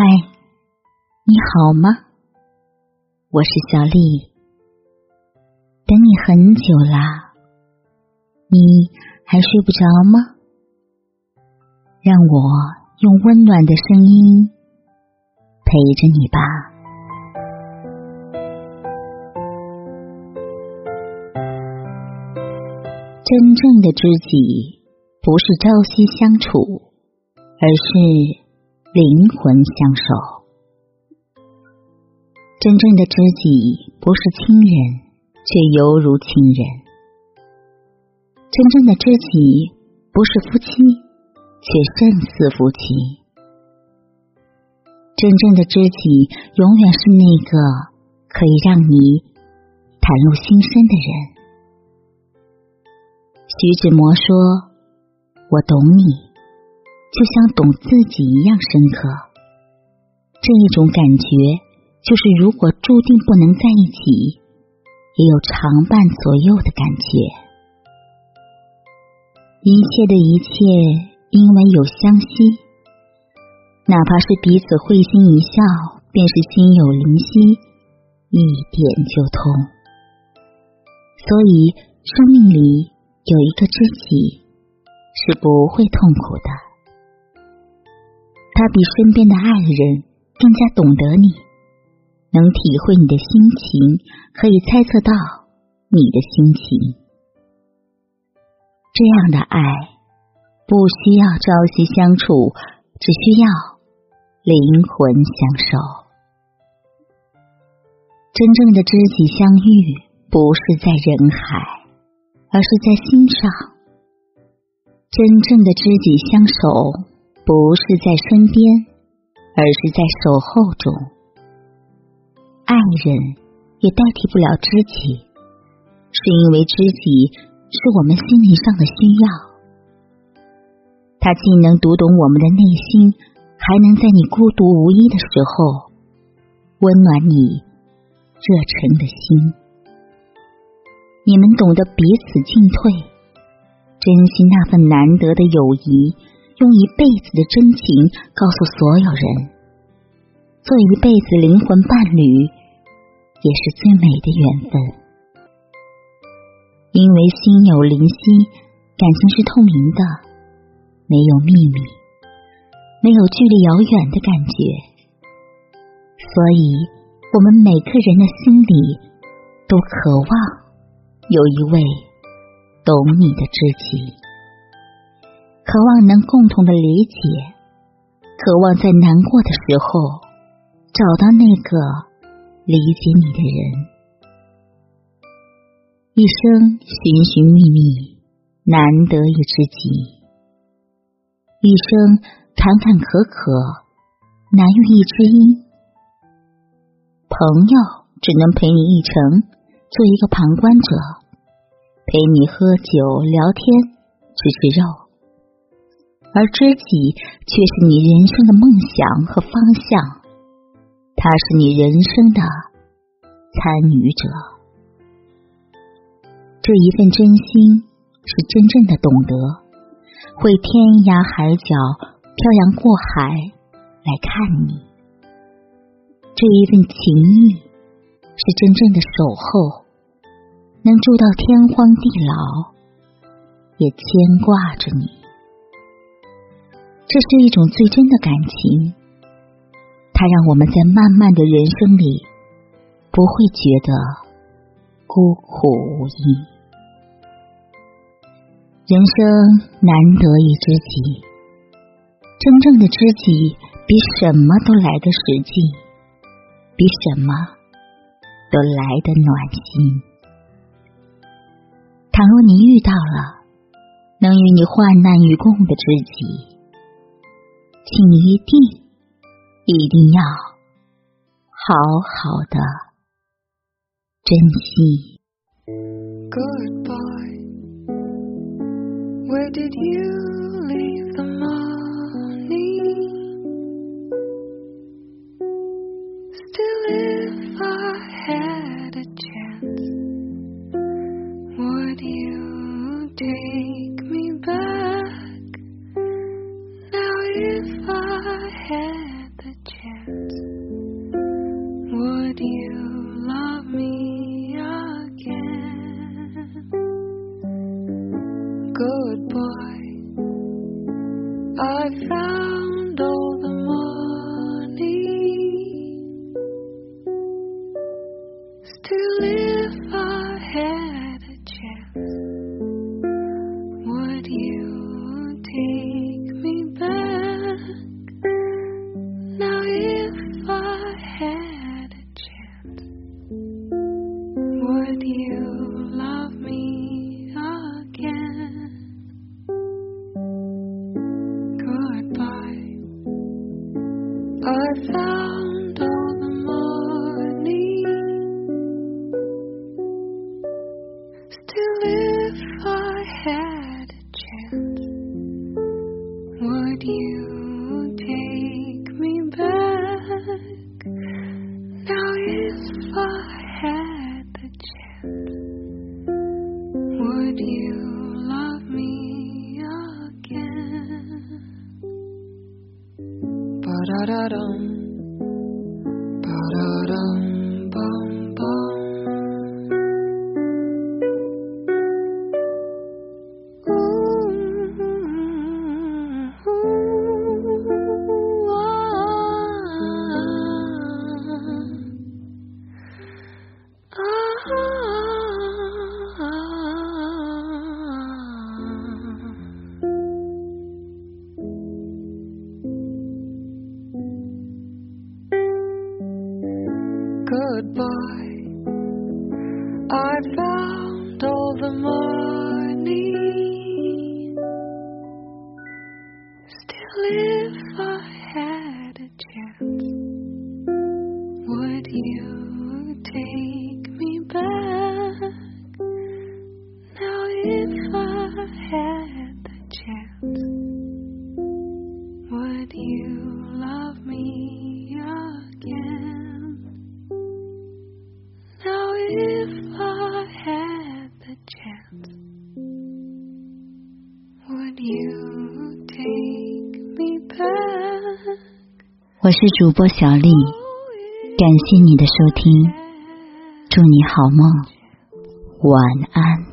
嗨，你好吗？我是小丽，等你很久啦，你还睡不着吗？让我用温暖的声音陪着你吧。真正的知己，不是朝夕相处，而是。灵魂相守，真正的知己不是亲人，却犹如亲人；真正的知己不是夫妻，却胜似夫妻；真正的知己永远是那个可以让你袒露心声的人。徐志摩说：“我懂你。”就像懂自己一样深刻，这一种感觉就是，如果注定不能在一起，也有常伴左右的感觉。一切的一切，因为有相惜，哪怕是彼此会心一笑，便是心有灵犀，一点就通。所以，生命里有一个知己，是不会痛苦的。他比身边的爱人更加懂得你，能体会你的心情，可以猜测到你的心情。这样的爱不需要朝夕相处，只需要灵魂相守。真正的知己相遇，不是在人海，而是在心上。真正的知己相守。不是在身边，而是在守候中。爱人也代替不了知己，是因为知己是我们心灵上的需要。他既能读懂我们的内心，还能在你孤独无依的时候温暖你热忱的心。你们懂得彼此进退，珍惜那份难得的友谊。用一辈子的真情告诉所有人，做一辈子灵魂伴侣，也是最美的缘分。因为心有灵犀，感情是透明的，没有秘密，没有距离遥远的感觉。所以，我们每个人的心里都渴望有一位懂你的知己。渴望能共同的理解，渴望在难过的时候找到那个理解你的人。一生寻寻觅觅，难得一知己；一生坎坎坷坷，难遇一知音。朋友只能陪你一程，做一个旁观者，陪你喝酒聊天，吃吃肉。而知己却是你人生的梦想和方向，他是你人生的参与者。这一份真心是真正的懂得，会天涯海角漂洋过海来看你。这一份情谊是真正的守候，能住到天荒地老，也牵挂着你。这是一种最真的感情，它让我们在漫漫的人生里不会觉得孤苦无依。人生难得一知己，真正的知己比什么都来得实际，比什么都来得暖心。倘若你遇到了能与你患难与共的知己，请一定，一定要好好的珍惜。Goodbye, where did you leave had the chance, would you love me again? Good boy. with you. goodbye. I found all the money. Still, if I had a chance, would you take? 我是主播小丽感谢你的收听祝你好梦晚安。